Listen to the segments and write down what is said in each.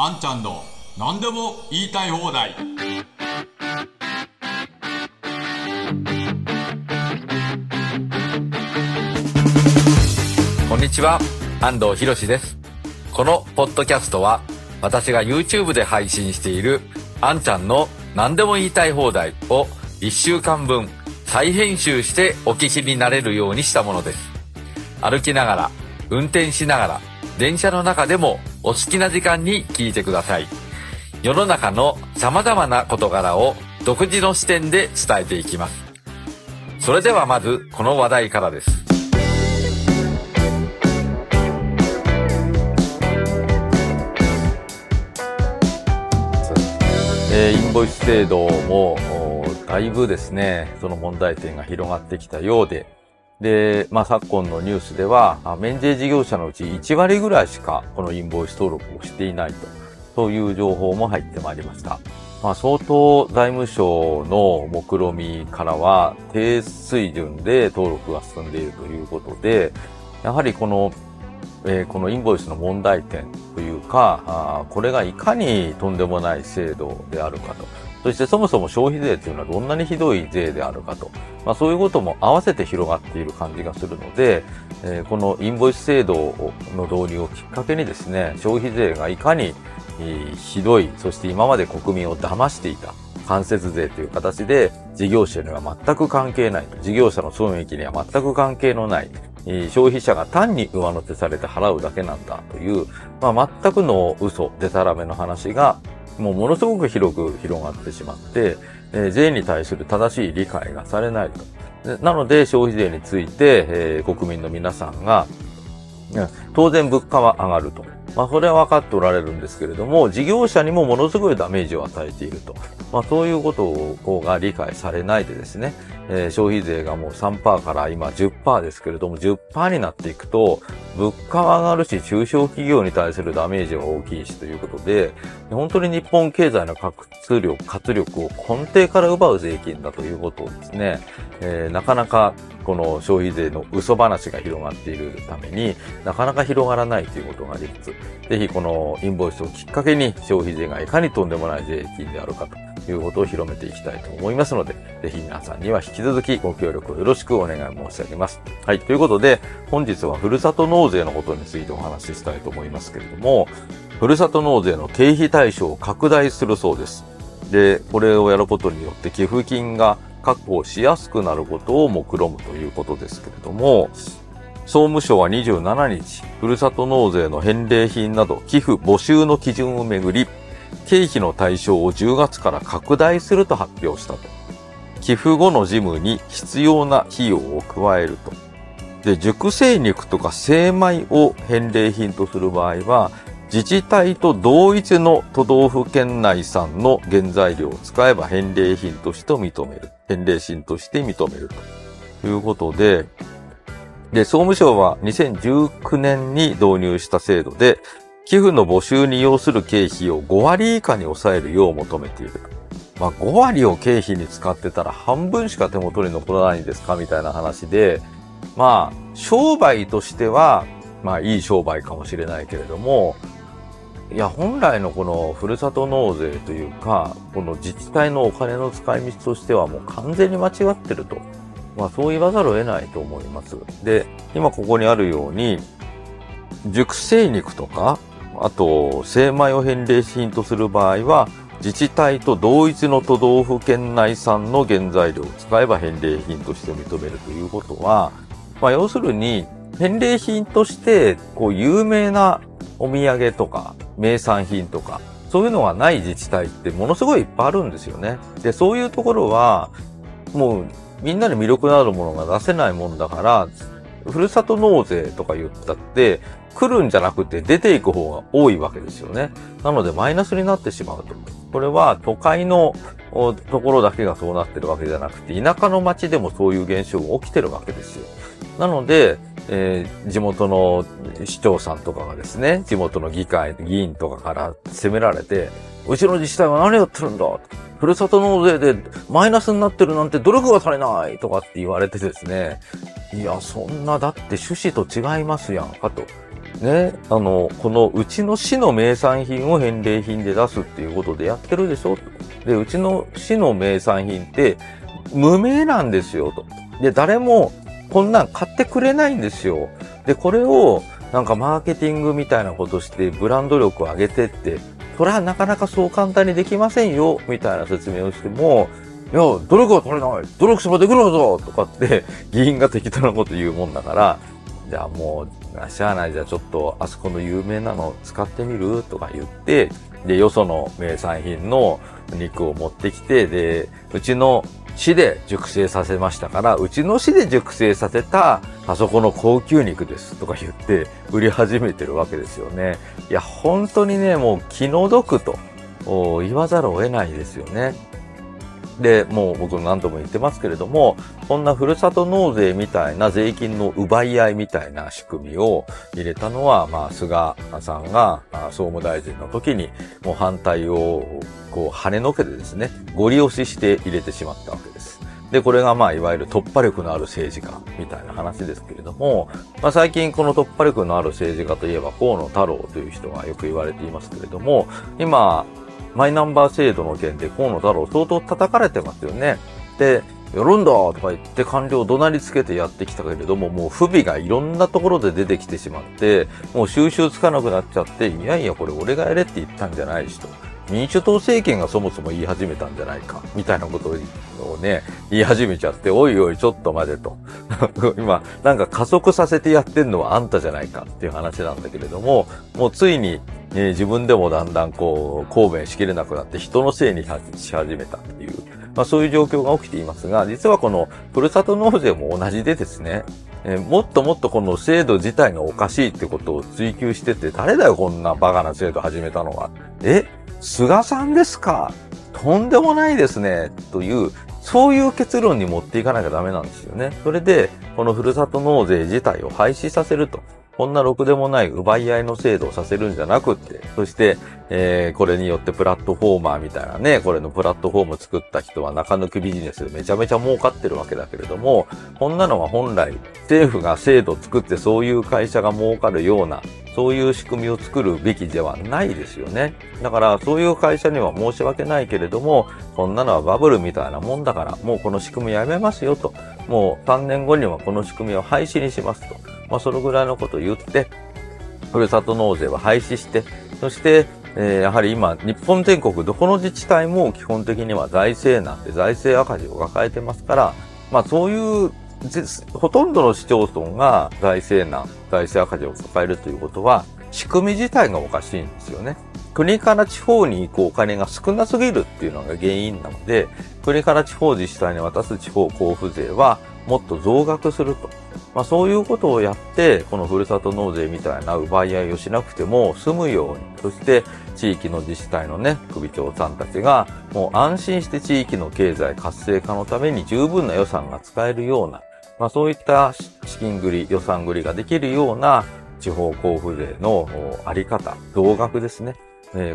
あんちゃんの何でも言いたい放題こんにちは、安藤博です。このポッドキャストは、私が YouTube で配信している、あんちゃんの何でも言いたい放題を1週間分再編集してお聞きになれるようにしたものです。歩きながら、運転しながら、電車の中でもお好きな時間に聞いてください。世の中の様々な事柄を独自の視点で伝えていきます。それではまず、この話題からです。えーインボイス制度も、だいぶですね、その問題点が広がってきたようで、で、まあ、昨今のニュースでは、免税事業者のうち1割ぐらいしかこのインボイス登録をしていないと、そういう情報も入ってまいりました。まあ、相当財務省の目論みからは低水準で登録が進んでいるということで、やはりこのえーこのインボイスの問題点というか、あこれがいかにとんでもない制度であるかと。そしてそもそも消費税というのはどんなにひどい税であるかと。まあそういうことも合わせて広がっている感じがするので、えーこのインボイス制度の導入をきっかけにですね、消費税がいかに、ひどい、そして今まで国民を騙していた。間接税という形で事業者には全く関係ない。事業者の損益には全く関係のない。消費者が単に上乗せされて払うだけなんだという、まあ、全くの嘘、デタラメの話が、もうものすごく広く広がってしまって、えー税に対する正しい理解がされないと。なので消費税について、えー国民の皆さんが、当然物価は上がると。まあ、それは分かっておられるんですけれども、事業者にもものすごいダメージを与えていると。まあ、そういうことが理解されないでですね、えー消費税がもう3%から今10%ですけれども、10%になっていくと、物価は上がるし、中小企業に対するダメージは大きいしということで、本当に日本経済の活力、活力を根底から奪う税金だということをですね、えーなかなかこの消費税の嘘話が広がっているためになかなか広がらないということがありつつ、ぜひこのインボイスをきっかけに消費税がいかにとんでもない税金であるかということを広めていきたいと思いますので、ぜひ皆さんには引き続きご協力をよろしくお願い申し上げます。はい。ということで、本日はふるさと納税のことについてお話ししたいと思いますけれども、ふるさと納税の経費対象を拡大するそうです。で、これをやることによって寄付金が確保しやすくなることを目論むということですけれども、総務省は27日、ふるさと納税の返礼品など寄付募集の基準をめぐり、経費の対象を10月から拡大すると発表したと。寄付後の事務に必要な費用を加えると。で、熟成肉とか精米を返礼品とする場合は、自治体と同一の都道府県内産の原材料を使えば返礼品として認める。返礼品として認めるということで、で、総務省は2019年に導入した制度で、寄付の募集に要する経費を5割以下に抑えるよう求めている。まあ、5割を経費に使ってたら半分しか手元に残らないんですかみたいな話で、まあ、商売としては、まあ、いい商売かもしれないけれども、いや、本来のこのふるさと納税というか、この自治体のお金の使い道としてはもう完全に間違ってると。まあそう言わざるを得ないと思います。で、今ここにあるように、熟成肉とか、あと、精米を返礼品とする場合は、自治体と同一の都道府県内産の原材料を使えば返礼品として認めるということは、まあ要するに、返礼品として、こう、有名なお土産とか、名産品とか、そういうのがない自治体ってものすごいいっぱいあるんですよね。で、そういうところは、もう、みんなに魅力のあるものが出せないもんだから、ふるさと納税とか言ったって、来るんじゃなくて出ていく方が多いわけですよね。なのでマイナスになってしまうと。これは都会のところだけがそうなってるわけじゃなくて、田舎の町でもそういう現象が起きてるわけですよ。なので、えー地元の市長さんとかがですね、地元の議会、議員とかから責められて、うちの自治体は何やってるんだふるさと納税でマイナスになってるなんて努力が足りないとかって言われてですね、いや、そんな、だって趣旨と違いますやんかと。ね、あの、このうちの市の名産品を返礼品で出すっていうことでやってるでしょで、うちの市の名産品って無名なんですよと。で、誰もこんなん買ってくれないんですよ。で、これをなんかマーケティングみたいなことしてブランド力を上げてって、それはなかなかそう簡単にできませんよ、みたいな説明をしても、いや、努力は取れない。努力すればできるぞとかって、議員が適当なこと言うもんだから、じゃあもう、しゃあない、じゃあちょっと、あそこの有名なの使ってみる？とか言って、で、よその名産品の肉を持ってきて、で、うちの市で熟成させましたから、うちの市で熟成させた、あそこの高級肉ですとか言って売り始めてるわけですよね。いや、本当にね、もう気の毒と言わざるを得ないですよね。で、もう僕何度も言ってますけれども、こんなふるさと納税みたいな税金の奪い合いみたいな仕組みを入れたのは、まあ、菅さんが総務大臣の時に、もう反対をこう跳ねのけてですね、ご利押しして入れてしまったわけです。で、これがまあ、いわゆる突破力のある政治家みたいな話ですけれども、まあ最近この突破力のある政治家といえば河野太郎という人がよく言われていますけれども、今、マイナンバー制度の件で河野太郎相当叩かれてますよね。で、やるんだとか言って官僚を怒鳴りつけてやってきたけれども、もう不備がいろんなところで出てきてしまって、もう収集つかなくなっちゃって、いやいやこれ俺がやれって言ったんじゃないしと。民主党政権がそもそも言い始めたんじゃないか、みたいなことをね、言い始めちゃって、おいおいちょっと待てと。今、なんか加速させてやってんのはあんたじゃないかっていう話なんだけれども、もうついにえー、自分でもだんだんこう、抗弁しきれなくなって人のせいにし始めたっていう、まあそういう状況が起きていますが、実はこのふるさと納税も同じでですね、えー、もっともっとこの制度自体がおかしいってことを追求してて、誰だよこんなバカな制度始めたのは。え菅さんですか？とんでもないですね。という、そういう結論に持っていかなきゃダメなんですよね。それで、このふるさと納税自体を廃止させると。こんなろくでもない奪い合いの制度をさせるんじゃなくって、そして、えー、これによってプラットフォーマーみたいなね、これのプラットフォーム作った人は中抜きビジネスでめちゃめちゃ儲かってるわけだけれども、こんなのは本来政府が制度を作ってそういう会社が儲かるような、そういう仕組みを作るべきではないですよね。だからそういう会社には申し訳ないけれども、こんなのはバブルみたいなもんだから、もうこの仕組みやめますよと。もう3年後にはこの仕組みを廃止にしますと。まあ、そのぐらいのことを言って、ふるさと納税は廃止して、そして、えー、やはり今、日本全国どこの自治体も基本的には財政なんで財政赤字を抱えてますから、まあそういう、ほとんどの市町村が財政難、財政赤字を抱えるということは、仕組み自体がおかしいんですよね。国から地方に行くお金が少なすぎるっていうのが原因なので、国から地方自治体に渡す地方交付税はもっと増額すると。まあ、そういうことをやって、このふるさと納税みたいな奪い合いをしなくても済むように、そして地域の自治体のね、首長さんたちが、もう安心して地域の経済活性化のために十分な予算が使えるような、まあ、そういった資金繰り、予算繰りができるような地方交付税のあり方、増額ですね。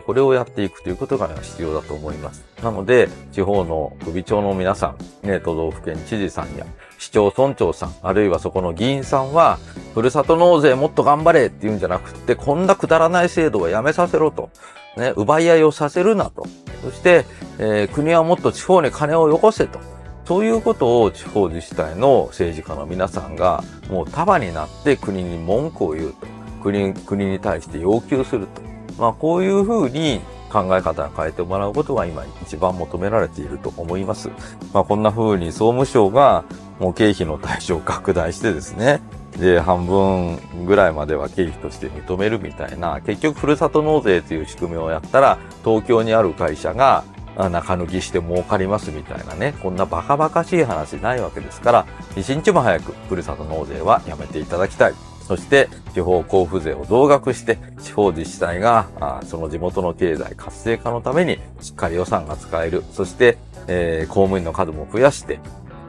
これをやっていくということが必要だと思います。なので、地方の首長の皆さん、ね、都道府県知事さんや市町村長さん、あるいはそこの議員さんは、ふるさと納税もっと頑張れって言うんじゃなくって、こんなくだらない制度はやめさせろと。ね、奪い合いをさせるなと。そして、えー、国はもっと地方に金をよこせと。そういうことを地方自治体の政治家の皆さんがもう束になって国に文句を言うと。国国に対して要求すると。まあ、こういうふうに考え方を変えてもらうことが今一番求められていると思います。まあ、こんな風に総務省がもう経費の対象を拡大してですね、で、半分ぐらいまでは経費として認めるみたいな、結局ふるさと納税という仕組みをやったら、東京にある会社が中抜きして儲かりますみたいなね、こんなバカバカしい話ないわけですから、一日も早くふるさと納税はやめていただきたい。そして地方交付税を増額して地方自治体がその地元の経済活性化のためにしっかり予算が使える。そして、えー、公務員の数も増やして、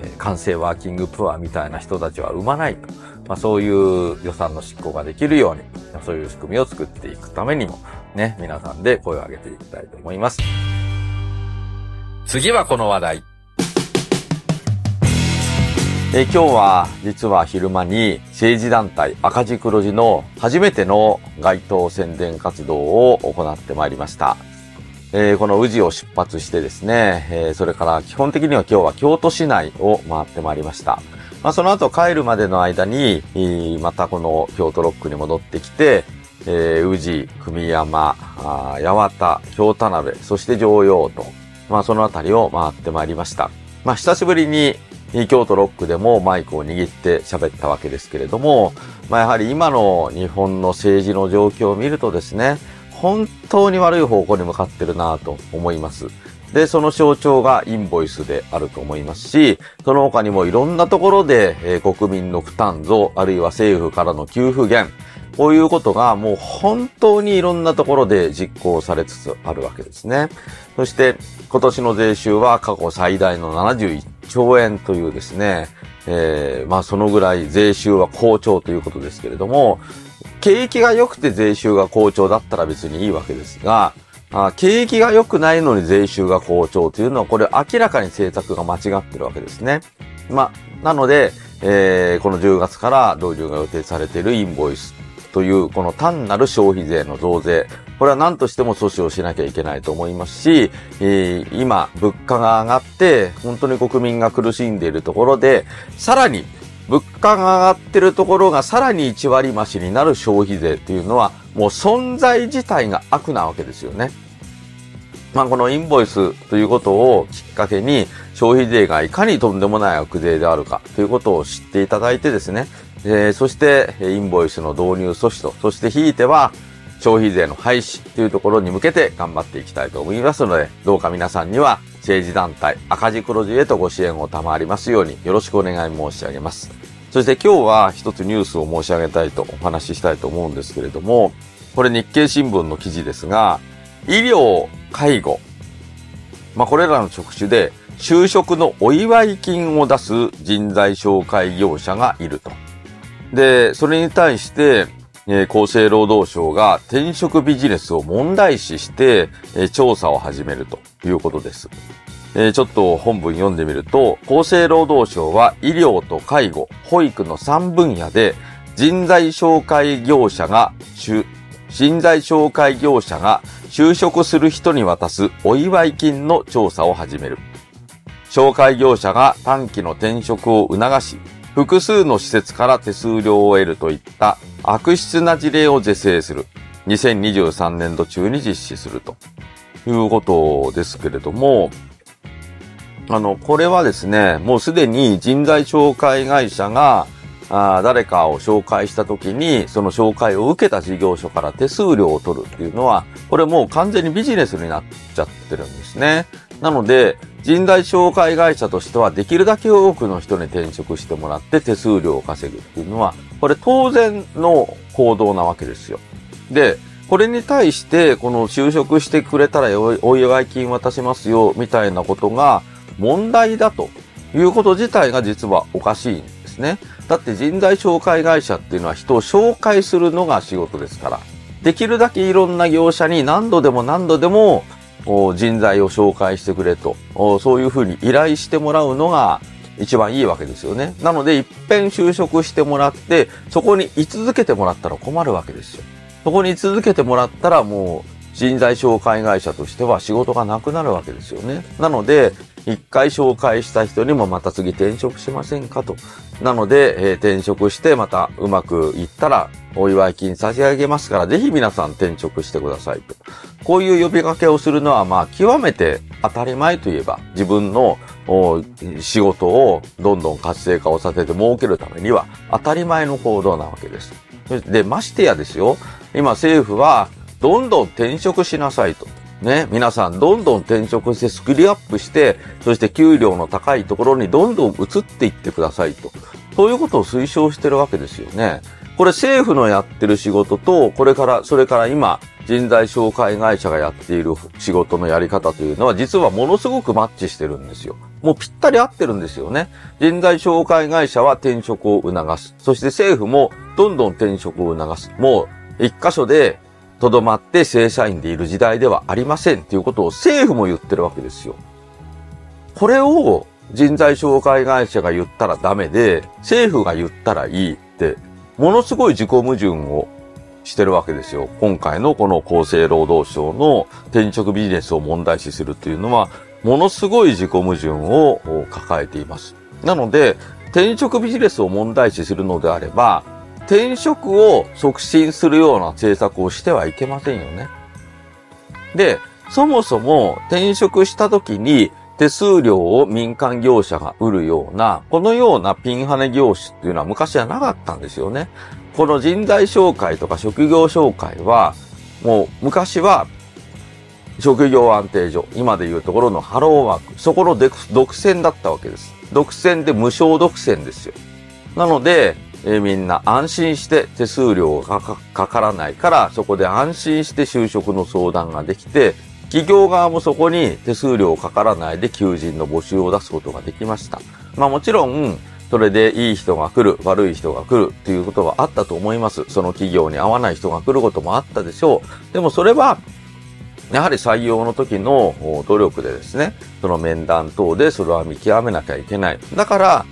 えー、完成ワーキングプアみたいな人たちは生まないと。まあ、そういう予算の執行ができるように、そういう仕組みを作っていくためにも、ね、皆さんで声を上げていきたいと思います。次はこの話題。え今日は実は昼間に政治団体赤字黒字の初めての街頭宣伝活動を行ってまいりました。えー、この宇治を出発してですね、えー、それから基本的には今日は京都市内を回ってまいりました。まあ、その後帰るまでの間に、またこの京都ロックに戻ってきて、えー、宇治、組山、八幡、京田辺、そして常陽と、まあそのあたりを回ってまいりました。まあ久しぶりに京都ロックでもマイクを握って喋ったわけですけれども、まあやはり今の日本の政治の状況を見るとですね、本当に悪い方向に向かってるなと思います。で、その象徴がインボイスであると思いますし、その他にもいろんなところで、えー、国民の負担増、あるいは政府からの給付減、こういうことがもう本当にいろんなところで実行されつつあるわけですね。そして今年の税収は過去最大の71兆円というですね、えー、まあそのぐらい税収は好調ということですけれども、景気が良くて税収が好調だったら別にいいわけですが、あ景気が良くないのに税収が好調というのは、これ明らかに政策が間違ってるわけですね。まあ、なので、えー、この10月から導入が予定されているインボイスというこの単なる消費税の増税、これは何としても阻止をしなきゃいけないと思いますし、え、今、物価が上がって、本当に国民が苦しんでいるところで、さらに、物価が上がってるところがさらに1割増しになる消費税っていうのは、もう存在自体が悪なわけですよね。まあ、このインボイスということをきっかけに消費税がいかにとんでもない悪税であるかということを知っていただいてですね、えー、そして、インボイスの導入阻止と、そしてひいては、消費税の廃止というところに向けて頑張っていきたいと思いますので、どうか皆さんには政治団体赤字黒字へとご支援を賜りますようによろしくお願い申し上げます。そして今日は一つニュースを申し上げたいとお話ししたいと思うんですけれども、これ日経新聞の記事ですが、医療、介護、まあこれらの職種で就職のお祝い金を出す人材紹介業者がいると。で、それに対して、えー、厚生労働省が転職ビジネスを問題視して、えー、調査を始めるということです。えー、ちょっと本文読んでみると、厚生労働省は医療と介護、保育の3分野で人材紹介業者が、人材紹介業者が就職する人に渡すお祝い金の調査を始める。紹介業者が短期の転職を促し、複数の施設から手数料を得るといった悪質な事例を是正する。2023年度中に実施するということですけれども、あの、これはですね、もうすでに人材紹介会社があ誰かを紹介したときに、その紹介を受けた事業所から手数料を取るっていうのは、これもう完全にビジネスになっちゃってるんですね。なので、人材紹介会社としてはできるだけ多くの人に転職してもらって手数料を稼ぐっていうのは、これ当然の行動なわけですよ。で、これに対して、この就職してくれたらお祝い金渡しますよ、みたいなことが問題だということ自体が実はおかしいんですね。だって人材紹介会社っていうのは人を紹介するのが仕事ですから。できるだけいろんな業者に何度でも何度でも人材を紹介してくれと、そういうふうに依頼してもらうのが一番いいわけですよね。なので、一遍就職してもらって、そこに居続けてもらったら困るわけですよ。そこに居続けてもらったらもう人材紹介会社としては仕事がなくなるわけですよね。なので、一回紹介した人にもまた次転職しませんかと。なので、えー、転職してまたうまくいったらお祝い金差し上げますから、ぜひ皆さん転職してくださいと。こういう呼びかけをするのは、まあ、極めて当たり前といえば、自分の仕事をどんどん活性化をさせて儲けるためには当たり前の行動なわけです。で、ましてやですよ、今政府はどんどん転職しなさいと。ね、皆さんどんどん転職してスキルアップして、そして給料の高いところにどんどん移っていってくださいと。そういうことを推奨してるわけですよね。これ政府のやってる仕事と、これから、それから今、人材紹介会社がやっている仕事のやり方というのは実はものすごくマッチしてるんですよ。もうぴったり合ってるんですよね。人材紹介会社は転職を促す。そして政府もどんどん転職を促す。もう一箇所でとどまって正社員でいる時代ではありませんっていうことを政府も言ってるわけですよ。これを人材紹介会社が言ったらダメで、政府が言ったらいいって、ものすごい自己矛盾をしてるわけですよ。今回のこの厚生労働省の転職ビジネスを問題視するっていうのは、ものすごい自己矛盾を抱えています。なので、転職ビジネスを問題視するのであれば、転職を促進するような政策をしてはいけませんよね。で、そもそも転職した時に手数料を民間業者が売るような、このようなピンハネ業種っていうのは昔はなかったんですよね。この人材紹介とか職業紹介は、もう昔は職業安定所、今でいうところのハローワーク、そこの独占だったわけです。独占で無償独占ですよ。なので、えー、みんな安心して手数料がかからないから、そこで安心して就職の相談ができて、企業側もそこに手数料かからないで求人の募集を出すことができました。まあもちろん、それでいい人が来る、悪い人が来るっていうことがあったと思います。その企業に合わない人が来ることもあったでしょう。でもそれは、やはり採用の時の努力でですね、その面談等でそれは見極めなきゃいけない。だから、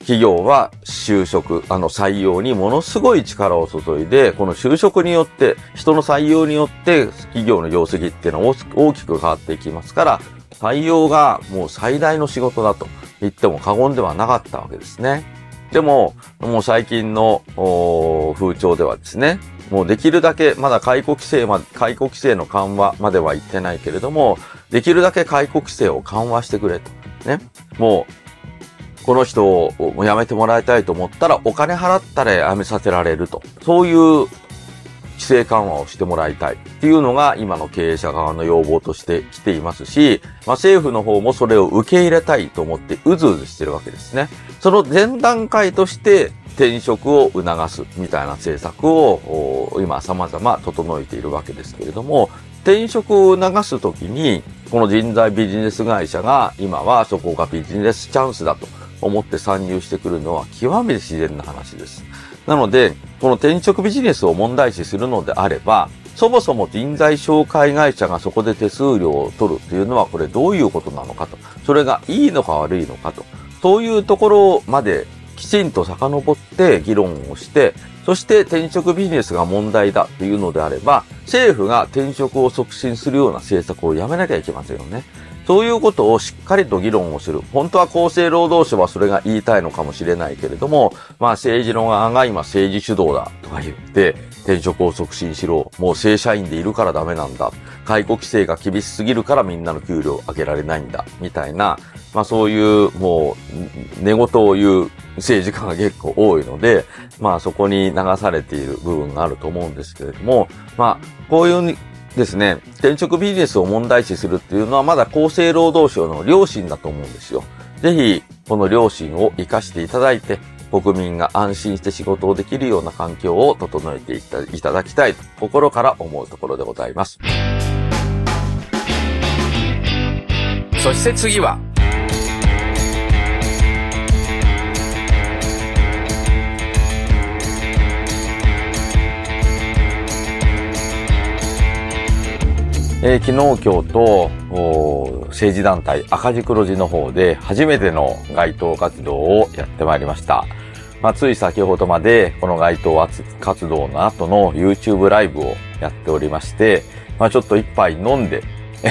企業は就職、あの採用にものすごい力を注いで、この就職によって、人の採用によって企業の業績っていうのは大きく変わっていきますから、採用がもう最大の仕事だと言っても過言ではなかったわけですね。でも、もう最近の風潮ではですね、もうできるだけ、まだ解雇規制ま、解雇規制の緩和までは言ってないけれども、できるだけ解雇規制を緩和してくれと。ね。もう、この人を辞めてもらいたいと思ったらお金払ったら辞めさせられると。そういう規制緩和をしてもらいたいっていうのが今の経営者側の要望として来ていますし、まあ、政府の方もそれを受け入れたいと思ってうずうずしてるわけですね。その前段階として転職を促すみたいな政策を今様々整えているわけですけれども、転職を促すときに、この人材ビジネス会社が今はそこがビジネスチャンスだと思って参入してくるのは極めて自然な話です。なので、この転職ビジネスを問題視するのであれば、そもそも人材紹介会社がそこで手数料を取るというのはこれどういうことなのかと。それがいいのか悪いのかと。そういうところまできちんと遡って議論をして、そして転職ビジネスが問題だというのであれば、政府が転職を促進するような政策をやめなきゃいけませんよね。そういうことをしっかりと議論をする。本当は厚生労働省はそれが言いたいのかもしれないけれども、まあ政治の側が今政治主導だとか言って、転職を促進しろ。もう正社員でいるからダメなんだ。解雇規制が厳しすぎるからみんなの給料を上げられないんだ。みたいな、まあそういうもう寝言を言う政治家が結構多いので、まあそこに流されている部分があると思うんですけれども、まあこういうですね、転職ビジネスを問題視するっていうのはまだ厚生労働省の良心だと思うんですよ。ぜひ、この良心を活かしていただいて、国民が安心して仕事をできるような環境を整えていただきたいと心から思うところでございます。そして次は、えー、昨日今日と政治団体赤字黒字の方で初めての街頭活動をやってまいりました。まあ、つい先ほどまでこの街頭活動の後の YouTube ライブをやっておりまして、まあ、ちょっと一杯飲んで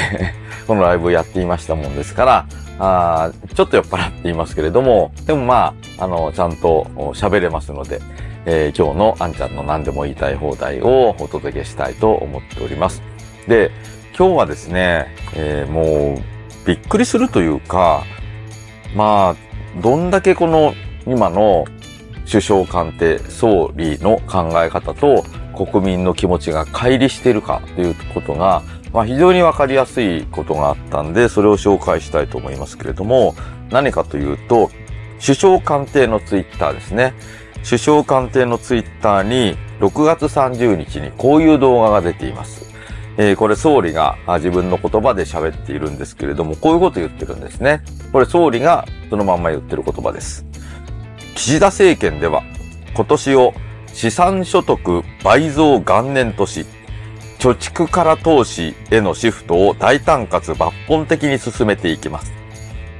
このライブをやっていましたもんですから、あちょっと酔っ払っていますけれども、でもまあ、あの、ちゃんと喋れますので、えー、今日のあんちゃんの何でも言いたい放題をお届けしたいと思っております。で、今日はですね、えー、もう、びっくりするというか、まあ、どんだけこの今の首相官邸、総理の考え方と国民の気持ちが乖離しているかということが、まあ非常にわかりやすいことがあったんで、それを紹介したいと思いますけれども、何かというと、首相官邸のツイッターですね。首相官邸のツイッターに6月30日にこういう動画が出ています。えー、これ総理が自分の言葉で喋っているんですけれども、こういうこと言ってるんですね。これ総理がそのまんま言ってる言葉です。岸田政権では今年を資産所得倍増元年とし、貯蓄から投資へのシフトを大胆かつ抜本的に進めていきます。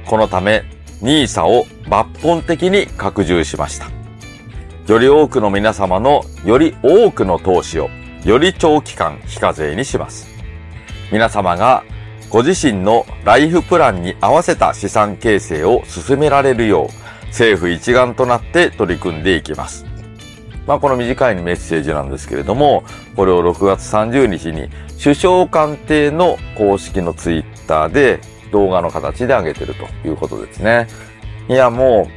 このため、NISA を抜本的に拡充しました。より多くの皆様のより多くの投資をより長期間非課税にします。皆様がご自身のライフプランに合わせた資産形成を進められるよう政府一丸となって取り組んでいきます。まあこの短いメッセージなんですけれども、これを6月30日に首相官邸の公式のツイッターで動画の形で上げてるということですね。いやも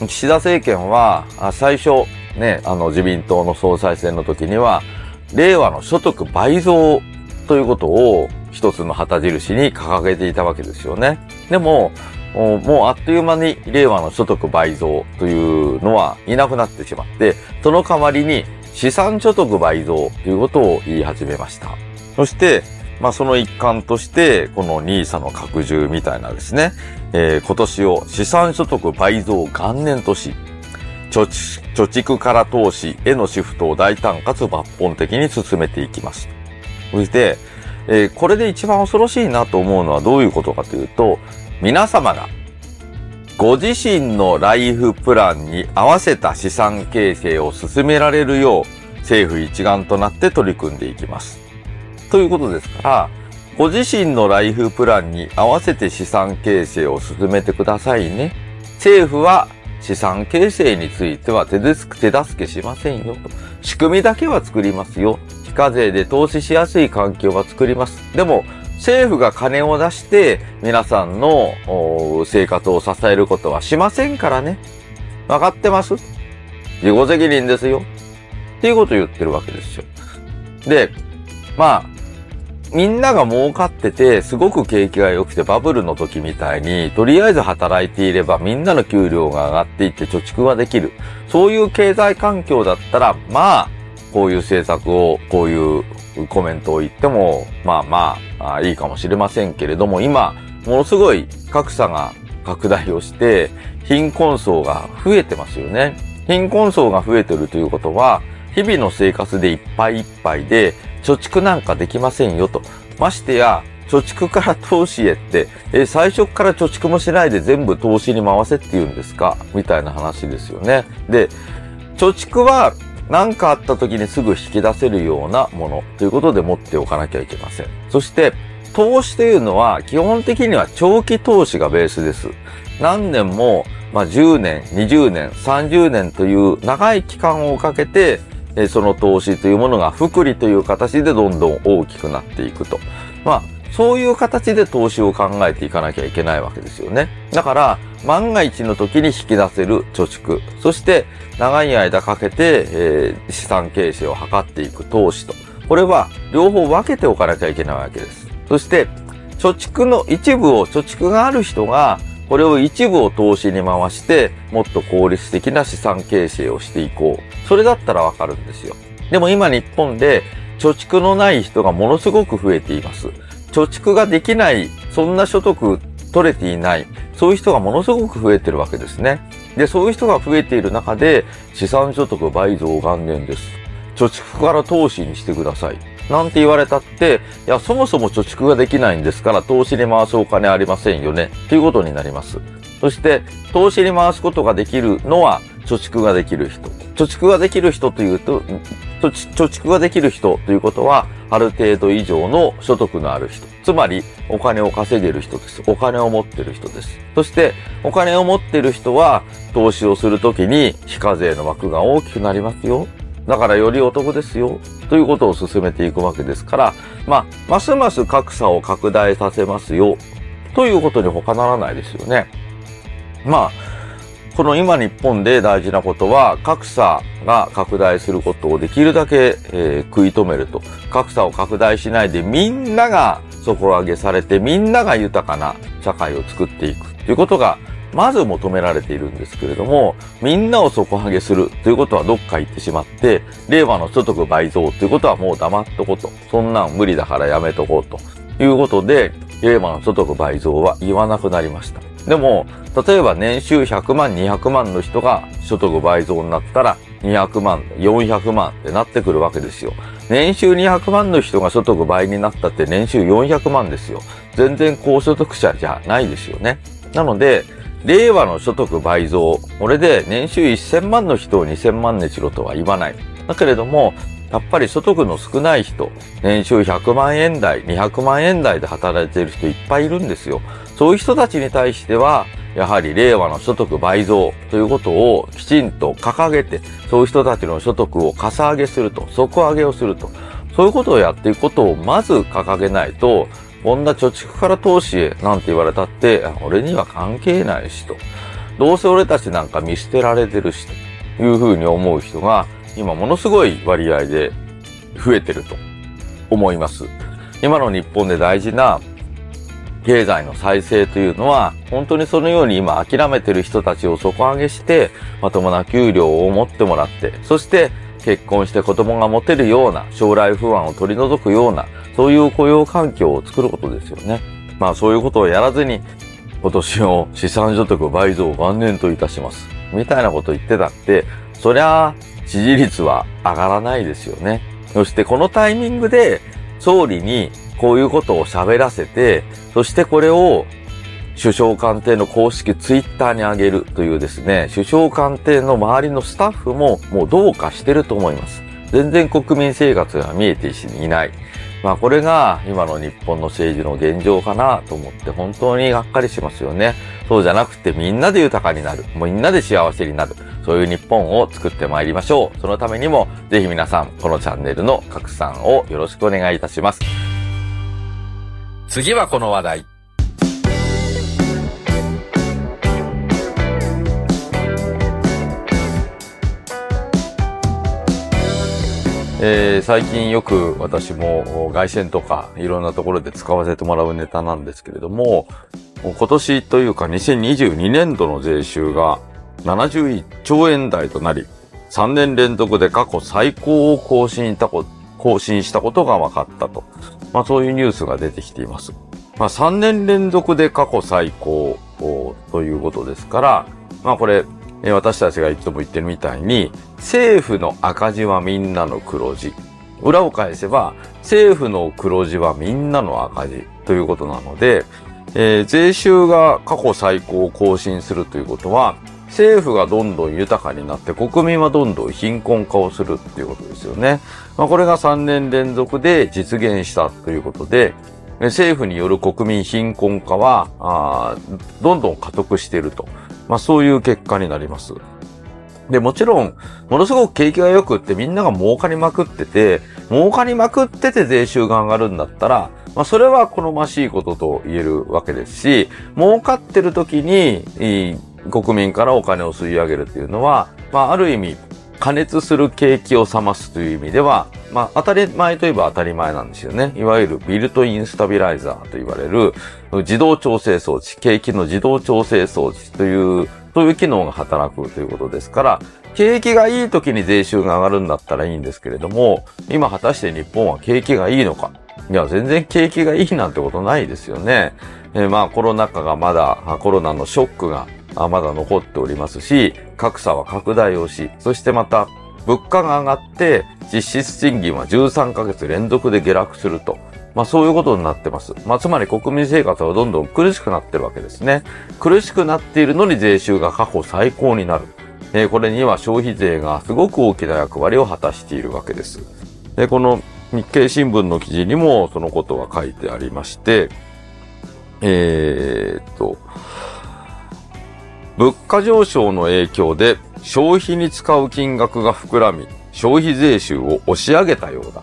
う、岸田政権は最初ね、あの自民党の総裁選の時には、令和の所得倍増ということを一つの旗印に掲げていたわけですよね。でも、もうあっという間に令和の所得倍増というのはいなくなってしまって、その代わりに資産所得倍増ということを言い始めました。そして、まあその一環として、この NISA の拡充みたいなですね、えー、今年を資産所得倍増元年とし、貯蓄から投資へのシフトを大胆かつ抜本的に進めていきます。そして、えー、これで一番恐ろしいなと思うのはどういうことかというと、皆様がご自身のライフプランに合わせた資産形成を進められるよう政府一丸となって取り組んでいきます。ということですから、ご自身のライフプランに合わせて資産形成を進めてくださいね。政府は資産形成については手助けしませんよと。仕組みだけは作りますよ。非課税で投資しやすい環境は作ります。でも、政府が金を出して皆さんの生活を支えることはしませんからね。わかってます？自己責任ですよ。っていうことを言ってるわけですよ。で、まあ、みんなが儲かってて、すごく景気が良くてバブルの時みたいに、とりあえず働いていればみんなの給料が上がっていって貯蓄ができる。そういう経済環境だったら、まあ、こういう政策を、こういうコメントを言っても、まあまあいいかもしれませんけれども、今、ものすごい格差が拡大をして、貧困層が増えてますよね。貧困層が増えてるということは、日々の生活でいっぱいいっぱいで、貯蓄なんかできませんよと。ましてや、貯蓄から投資へって、え最初から貯蓄もしないで全部投資に回せって言うんですか？みたいな話ですよね。で、貯蓄は何かあった時にすぐ引き出せるようなものということで持っておかなきゃいけません。そして、投資というのは基本的には長期投資がベースです。何年も、まあ、10年、20年、30年という長い期間をかけて、えその投資というものが福利という形でどんどん大きくなっていくと。まあ、そういう形で投資を考えていかなきゃいけないわけですよね。だから、万が一の時に引き出せる貯蓄、そして長い間かけて、えー、資産形成を図っていく投資と。これは両方分けておかなきゃいけないわけです。そして、貯蓄の一部を、貯蓄がある人が、これを一部を投資に回して、もっと効率的な資産形成をしていこう。それだったらわかるんですよ。でも今日本で貯蓄のない人がものすごく増えています。貯蓄ができない、そんな所得取れていない、そういう人がものすごく増えてるわけですね。で、そういう人が増えている中で、資産所得倍増元年です。貯蓄から投資にしてください。なんて言われたって、いや、そもそも貯蓄ができないんですから、投資に回すお金ありませんよね。ということになります。そして、投資に回すことができるのは、貯蓄ができる人。貯蓄ができる人というと、貯蓄ができる人ということは、ある程度以上の所得のある人。つまり、お金を稼げる人です。お金を持ってる人です。そして、お金を持ってる人は、投資をするときに、非課税の枠が大きくなりますよ。だからよりお得ですよ。ということを進めていくわけですから、まあ、ますます格差を拡大させますよ。ということに他ならないですよね。まあ、この今日本で大事なことは、格差が拡大することをできるだけ、えー、食い止めると。格差を拡大しないでみんなが底上げされてみんなが豊かな社会を作っていくということがまず求められているんですけれども、みんなを底上げするということはどっか行ってしまって、令和の所得倍増ということはもう黙っとこうと。そんなん無理だからやめとこうということで、令和の所得倍増は言わなくなりました。でも、例えば年収100万、200万の人が所得倍増になったら、200万、400万ってなってくるわけですよ。年収200万の人が所得倍になったって年収400万ですよ。全然高所得者じゃないですよね。なので、令和の所得倍増。これで年収1000万の人を2000万にしろとは言わない。だけれども、やっぱり所得の少ない人、年収100万円台、200万円台で働いている人いっぱいいるんですよ。そういう人たちに対しては、やはり令和の所得倍増ということをきちんと掲げて、そういう人たちの所得をかさ上げすると、底上げをすると、そういうことをやっていくことをまず掲げないと、こんな貯蓄から投資へなんて言われたって、俺には関係ないしと。どうせ俺たちなんか見捨てられてるしというふうに思う人が今ものすごい割合で増えてると思います。今の日本で大事な経済の再生というのは、本当にそのように今諦めてる人たちを底上げして、まともな給料を持ってもらって、そして結婚して子供が持てるような、将来不安を取り除くような、そういう雇用環境を作ることですよね。まあそういうことをやらずに、今年を資産所得倍増元年といたします。みたいなこと言ってたって、そりゃ支持率は上がらないですよね。そしてこのタイミングで総理にこういうことを喋らせて、そしてこれを首相官邸の公式ツイッターに上げるというですね、首相官邸の周りのスタッフももうどうかしてると思います。全然国民生活が見えていない。まあこれが今の日本の政治の現状かなと思って本当にがっかりしますよね。そうじゃなくてみんなで豊かになる。もうみんなで幸せになる。そういう日本を作ってまいりましょう。そのためにもぜひ皆さんこのチャンネルの拡散をよろしくお願いいたします。次はこの話題。えー、最近よく私も外線とかいろんなところで使わせてもらうネタなんですけれども、今年というか2022年度の税収が71兆円台となり、3年連続で過去最高を更新したこ更新したことが分かったと。まあそういうニュースが出てきています。まあ3年連続で過去最高ということですから、まあこれ、私たちがいつも言ってるみたいに、政府の赤字はみんなの黒字。裏を返せば、政府の黒字はみんなの赤字ということなので、えー、税収が過去最高を更新するということは、政府がどんどん豊かになって国民はどんどん貧困化をするっていうことですよね。まあ、これが3年連続で実現したということで、政府による国民貧困化は、どんどん加速していると。まあそういう結果になります。で、もちろん、ものすごく景気が良くってみんなが儲かりまくってて、儲かりまくってて税収が上がるんだったら、まあそれは好ましいことと言えるわけですし、儲かってる時に、国民からお金を吸い上げるっていうのは、まあある意味、加熱する景気を冷ますという意味では、まあ当たり前といえば当たり前なんですよね。いわゆるビルトインスタビライザーと言われる自動調整装置、景気の自動調整装置というそういう機能が働くということですから、景気がいい時に税収が上がるんだったらいいんですけれども、今果たして日本は景気がいいのかいや、全然景気がいいなんてことないですよね。えー、まあコロナ禍がまだ、コロナのショックがまだ残っておりますし、格差は拡大をし、そしてまた物価が上がって実質賃金は13ヶ月連続で下落すると。まあそういうことになってます。まあつまり国民生活はどんどん苦しくなってるわけですね。苦しくなっているのに税収が過去最高になる。えー、これには消費税がすごく大きな役割を果たしているわけです。で、この日経新聞の記事にもそのことは書いてありまして、えー、っと、物価上昇の影響で消費に使う金額が膨らみ、消費税収を押し上げたようだ。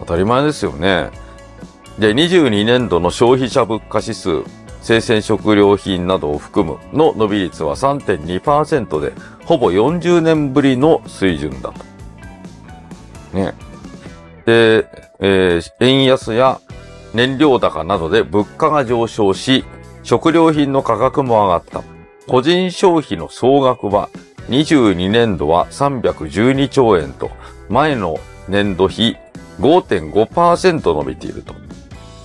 当たり前ですよね。で、22年度の消費者物価指数、生鮮食料品などを含むの伸び率は3.2%で、ほぼ40年ぶりの水準だと。ね。で、えー、円安や燃料高などで物価が上昇し、食料品の価格も上がった。個人消費の総額は22年度は312兆円と、前の年度比5.5%伸びていると。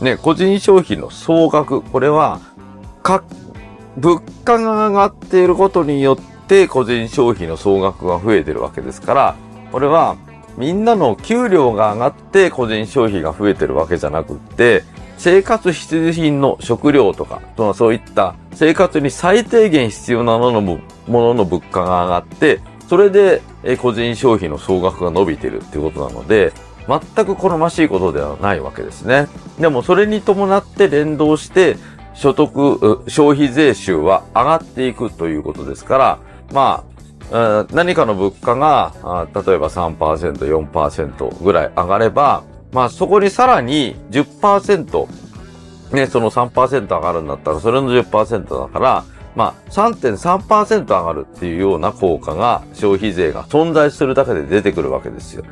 ね、個人消費の総額、これは、か、物価が上がっていることによって個人消費の総額が増えてるわけですから、これはみんなの給料が上がって個人消費が増えてるわけじゃなくって、生活必需品の食料とか、そのそういった生活に最低限必要なもののものの物価が上がって、それで個人消費の総額が伸びてるってことなので、全く好ましいことではないわけですね。でもそれに伴って連動して、所得、消費税収は上がっていくということですから、まあ、何かの物価が、例えば3%、4%ぐらい上がれば、まあそこにさらに10%、ね、その3%上がるんだったら、それの10%だから、まあ3.3%上がるっていうような効果が消費税が存在するだけで出てくるわけですよ。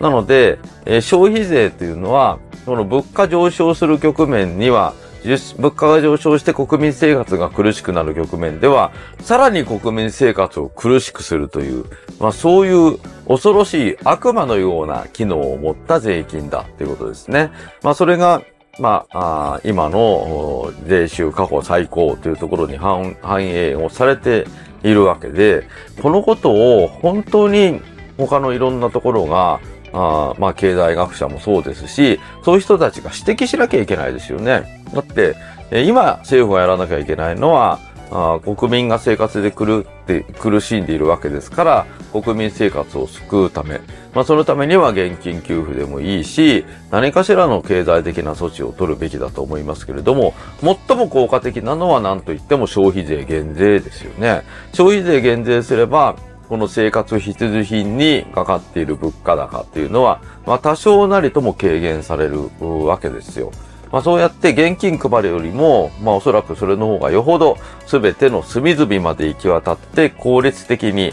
なので、消費税というのは、この物価上昇する局面には、物価が上昇して国民生活が苦しくなる局面では、さらに国民生活を苦しくするという、まあそういう恐ろしい悪魔のような機能を持った税金だということですね。まあそれが、まあ、あ今の税収過去最高というところに反映をされているわけで、このことを本当に他のいろんなところが、あまあ、経済学者もそうですし、そういう人たちが指摘しなきゃいけないですよね。だって、今政府がやらなきゃいけないのは、あ国民が生活で苦って苦しんでいるわけですから、国民生活を救うため、まあ、そのためには現金給付でもいいし、何かしらの経済的な措置を取るべきだと思いますけれども、最も効果的なのは何と言っても消費税減税ですよね。消費税減税すれば、この生活必需品にかかっている物価高っていうのは、まあ多少なりとも軽減されるわけですよ。まあそうやって現金配るよりも、まあおそらくそれの方がよほど全ての隅々まで行き渡って効率的に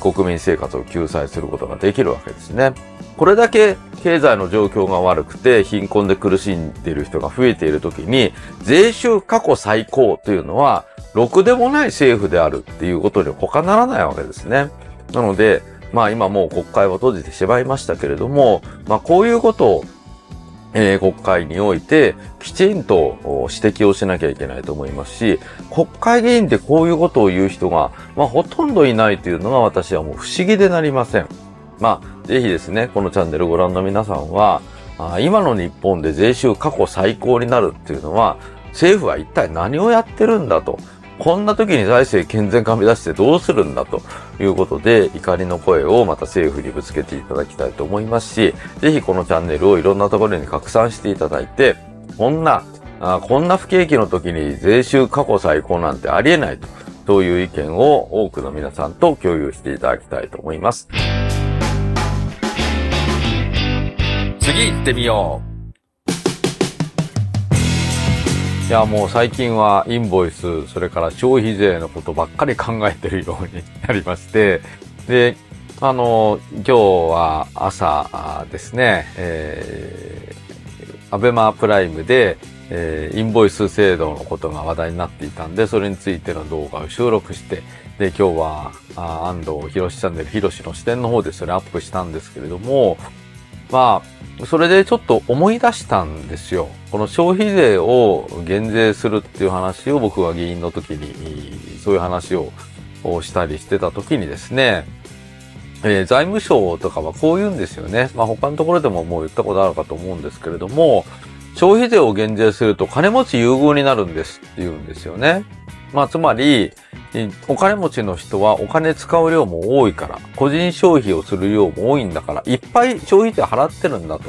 国民生活を救済することができるわけですね。これだけ経済の状況が悪くて貧困で苦しんでいる人が増えているときに、税収過去最高というのは、ろくでもない政府であるっていうことに他ならないわけですね。なので、まあ今もう国会は閉じてしまいましたけれども、まあこういうことをえ国会においてきちんと指摘をしなきゃいけないと思いますし、国会議員でこういうことを言う人が、まあ、ほとんどいないというのが私はもう不思議でなりません。まあ、ぜひですね、このチャンネルご覧の皆さんは、あ今の日本で税収過去最高になるっていうのは、政府は一体何をやってるんだと。こんな時に財政健全化目指してどうするんだということで、怒りの声をまた政府にぶつけていただきたいと思いますし、ぜひこのチャンネルをいろんなところに拡散していただいて、こんな、あこんな不景気の時に税収過去最高なんてありえないと、そういう意見を多くの皆さんと共有していただきたいと思います。次行ってみよういや、もう最近はインボイス、それから消費税のことばっかり考えてるようになりまして、で、あの、今日は朝ですね、えー、アベマプライムで、えーインボイス制度のことが話題になっていたんで、それについての動画を収録して、で、今日は、あ安藤博士チャンネル、博士の視点の方でそれアップしたんですけれども、まあ、それでちょっと思い出したんですよ。この消費税を減税するっていう話を僕が議員の時に、そういう話ををしたりしてた時にですね、えー財務省とかはこう言うんですよね。まあ他のところでももう言ったことあるかと思うんですけれども、消費税を減税すると金持ち優遇になるんですって言うんですよね。まあつまり、お金持ちの人はお金使う量も多いから、個人消費をする量も多いんだから、いっぱい消費税払ってるんだと。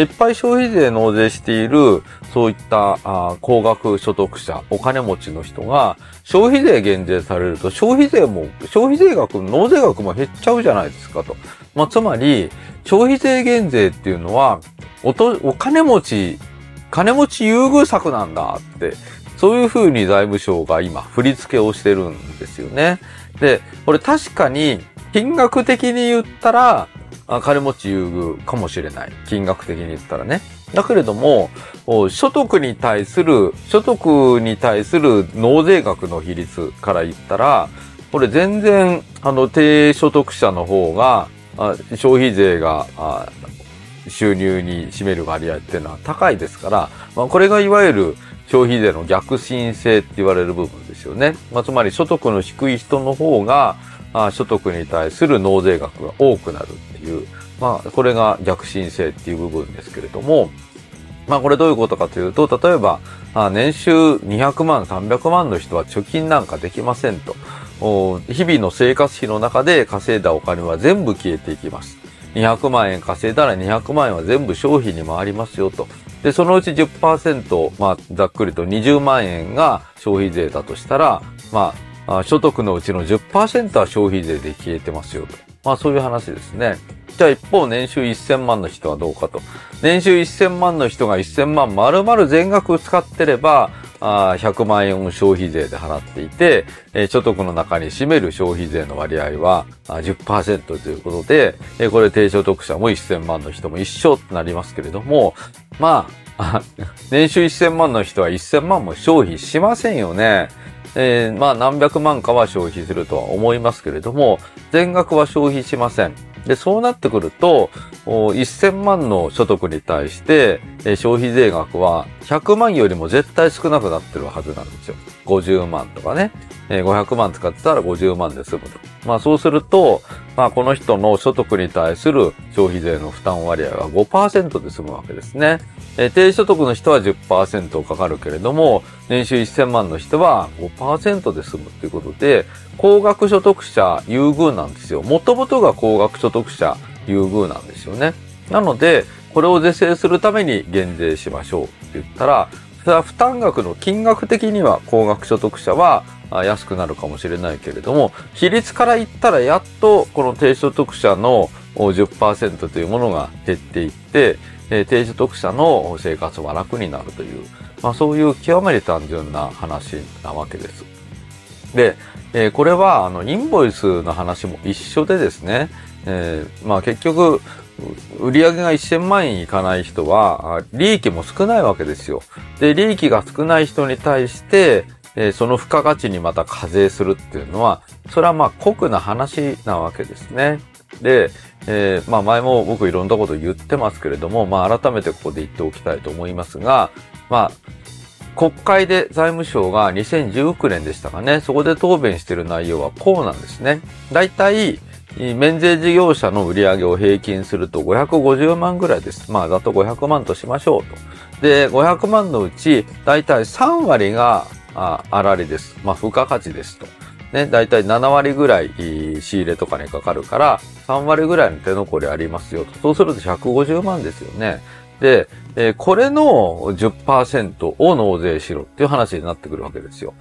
いっぱい消費税納税している、そういったあ高額所得者、お金持ちの人が、消費税減税されると、消費税も、消費税額、納税額も減っちゃうじゃないですかと。まあ、つまり、消費税減税っていうのは、おと、お金持ち、金持ち優遇策なんだって、そういうふうに財務省が今振り付けをしてるんですよね。で、これ確かに金額的に言ったら、あ金持ち優遇かもしれない。金額的に言ったらね。だけれども、所得に対する、所得に対する納税額の比率から言ったら、これ全然、あの、低所得者の方が、あ消費税が、あ収入に占める割合っていうのは高いですから、まあ、これがいわゆる消費税の逆進性って言われる部分ですよね。まあ、つまり所得の低い人の方が、あ所得に対する納税額が多くなるっていう、まあ、これが逆進性っていう部分ですけれども、まあこれどういうことかというと、例えば、あ年収200万、300万の人は貯金なんかできませんと。日々の生活費の中で稼いだお金は全部消えていきます。200万円稼いだら200万円は全部消費に回りますよと。で、そのうち10%、まあ、ざっくりと20万円が消費税だとしたら、まあ、所得のうちの10%は消費税で消えてますよと。まあ、そういう話ですね。じゃあ一方、年収1000万の人はどうかと。年収1000万の人が1000万丸々全額使ってれば、あ100万円を消費税で払っていて、えー、所得の中に占める消費税の割合はあ10%ということで、えー、これ低所得者も1000万の人も一緒となりますけれども、まあ、年収1000万の人は1000万も消費しませんよね。えー、まあ何百万かは消費するとは思いますけれども、全額は消費しません。で、そうなってくると、1000万の所得に対して、消費税額は100万よりも絶対少なくなってるはずなんですよ。50万とかね。500万使ってたら50万で済むと。まあそうすると、まあこの人の所得に対する消費税の負担割合は5%で済むわけですね。低所得の人は10%かかるけれども、年収1000万の人は5%で済むということで、高額所得者優遇なんですよ。もともとが高額所得者優遇なんですよね。なので、これを是正するために減税しましょうって言ったら、それは負担額の金額的には高額所得者は安くなるかもしれないけれども、比率から言ったらやっとこの低所得者の10%というものが減っていって、低所得者の生活は楽になるという、まあそういう極めて単純な話なわけです。で、えー、これはあのインボイスの話も一緒でですね、えー、まあ結局、売り上げが1000万円いかない人は、利益も少ないわけですよ。で、利益が少ない人に対して、えー、その付加価値にまた課税するっていうのは、それはまあ酷な話なわけですね。で、えー、まあ前も僕いろんなこと言ってますけれども、まあ改めてここで言っておきたいと思いますが、まあ、国会で財務省が2019年でしたかね、そこで答弁している内容はこうなんですね。大体、免税事業者の売り上げを平均すると550万ぐらいです。まあ、だと500万としましょうと。で、500万のうち、だいたい3割が、あ、あられです。まあ、付加価値ですと。ね、だいたい7割ぐらい仕入れとかにかかるから、3割ぐらいの手残りありますよと。そうすると150万ですよね。で、え、これの10%を納税しろっていう話になってくるわけですよ。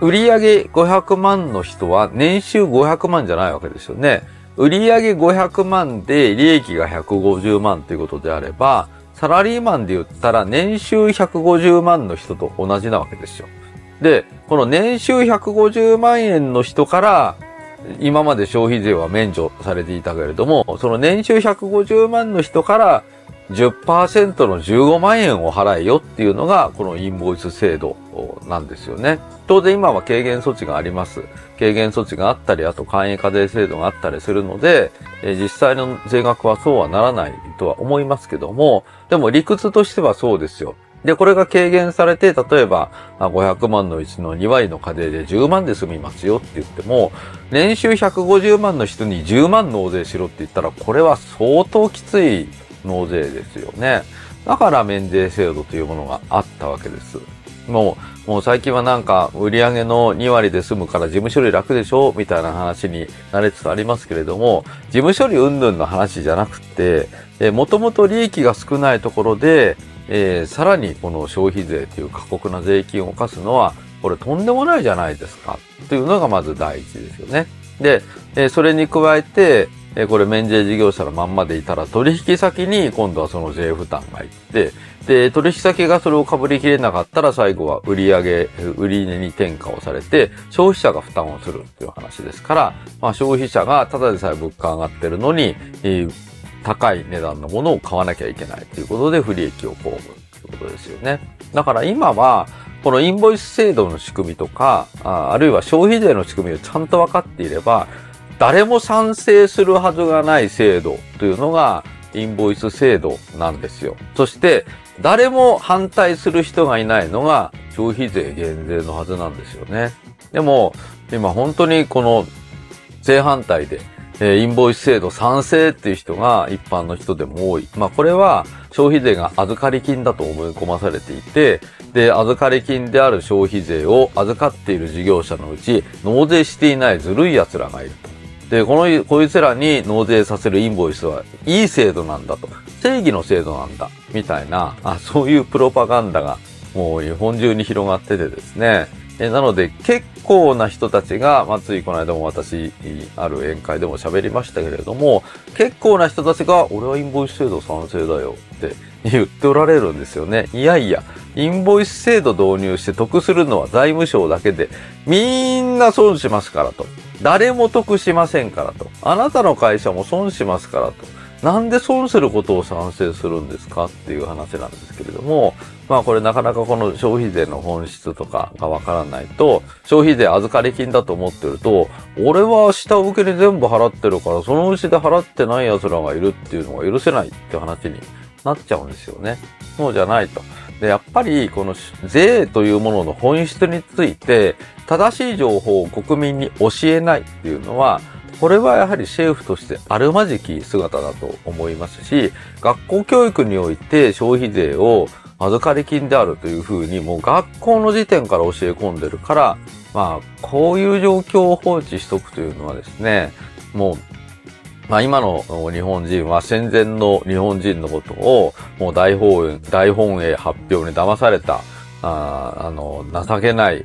売上500万の人は年収500万じゃないわけですよね。売上500万で利益が150万ということであれば、サラリーマンで言ったら年収150万の人と同じなわけですよ。で、この年収150万円の人から、今まで消費税は免除されていたけれども、その年収150万の人から10%の15万円を払えよっていうのが、このインボイス制度なんですよね。当然今は軽減措置があります。軽減措置があったり、あと簡易課税制度があったりするので、実際の税額はそうはならないとは思いますけども、でも理屈としてはそうですよ。で、これが軽減されて、例えば、500万のうちの2割の課税で10万で済みますよって言っても、年収150万の人に10万納税しろって言ったら、これは相当きつい納税ですよね。だから免税制度というものがあったわけです。もう、もう最近はなんか売上の2割で済むから事務処理楽でしょ？みたいな話になれつつありますけれども、事務処理云々の話じゃなくて、もともと利益が少ないところで、えー、さらにこの消費税という過酷な税金を課すのは、これとんでもないじゃないですか。というのがまず第一ですよね。で、えー、それに加えて、えこれ免税事業者のまんまでいたら取引先に今度はその税負担がいって、で、取引先がそれを被りきれなかったら最後は売上、売値に転嫁をされて、消費者が負担をするっていう話ですから、まあ消費者がただでさえ物価上がってるのに、えー、高い値段のものを買わなきゃいけないということで不利益を被るということですよね。だから今は、このインボイス制度の仕組みとか、ああるいは消費税の仕組みをちゃんと分かっていれば、誰も賛成するはずがない制度というのがインボイス制度なんですよ。そして誰も反対する人がいないのが消費税減税のはずなんですよね。でも今本当にこの正反対でえインボイス制度賛成っていう人が一般の人でも多い。まあこれは消費税が預かり金だと思い込まされていて、で、預かり金である消費税を預かっている事業者のうち納税していないずるい奴らがいると。で、この、こいつらに納税させるインボイスはいい制度なんだと。正義の制度なんだ。みたいな、あ、そういうプロパガンダがもう日本中に広がっててですね。えなので結構な人たちが、まあ、ついこの間も私、ある宴会でも喋りましたけれども、結構な人たちが、俺はインボイス制度賛成だよって言っておられるんですよね。いやいや、インボイス制度導入して得するのは財務省だけで、みんな損しますからと。誰も得しませんからと。あなたの会社も損しますからと。なんで損することを賛成するんですかっていう話なんですけれども、まあこれなかなかこの消費税の本質とかがわからないと、消費税預かり金だと思ってると、俺は下請けに全部払ってるから、そのうちで払ってない奴らがいるっていうのが許せないって話になっちゃうんですよね。そうじゃないと。で、やっぱりこの税というものの本質について、正しい情報を国民に教えないっていうのは、これはやはり政府としてあるまじき姿だと思いますし、学校教育において消費税を預かり金であるというふうにもう学校の時点から教え込んでるから、まあ、こういう状況を放置しとくというのはですね、もう、まあ今の日本人は戦前の日本人のことをもう大本営、大本営発表に騙されたああの、情けない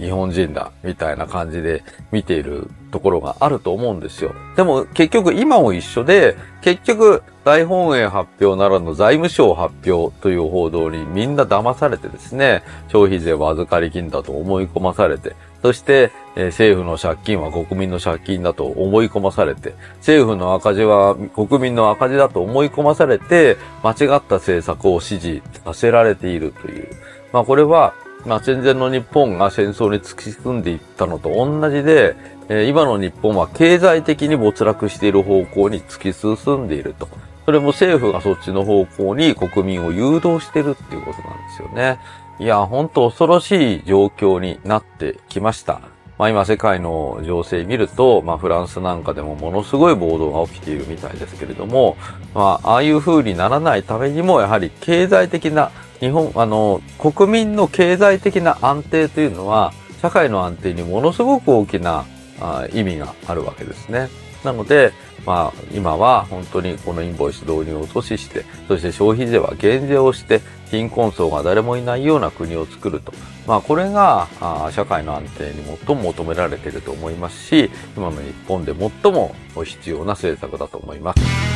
日本人だ、みたいな感じで見ているところがあると思うんですよ。でも結局今も一緒で、結局大本営発表ならぬ財務省発表という報道にみんな騙されてですね、消費税は預かり金だと思い込まされて、そして、えー、政府の借金は国民の借金だと思い込まされて、政府の赤字は国民の赤字だと思い込まされて、間違った政策を支持させられているという。まあこれは、まあ戦前の日本が戦争に突き進んでいったのと同じで、えー、今の日本は経済的に没落している方向に突き進んでいると。それも政府がそっちの方向に国民を誘導してるっていうことなんですよね。いや、ほんと恐ろしい状況になってきました。まあ今世界の情勢見ると、まあフランスなんかでもものすごい暴動が起きているみたいですけれども、まあああいう風にならないためにも、やはり経済的な、日本、あの、国民の経済的な安定というのは、社会の安定にものすごく大きなあ意味があるわけですね。なので、まあ、今は本当にこのインボイス導入を阻止して、そして消費税は減税をして、貧困層が誰もいないような国を作ると。まあ、これが、あ社会の安定に最も求められていると思いますし、今の日本で最も必要な政策だと思います。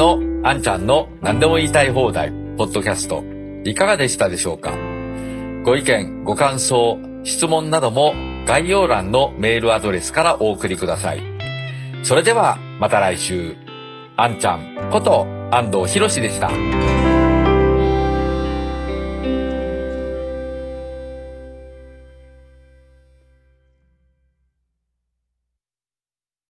のあんちゃんの何でも言いたい放題、ポッドキャスト、いかがでしたでしょうか？ご意見、ご感想、質問なども概要欄のメールアドレスからお送りください。それではまた来週、あんちゃんこと安藤博でした。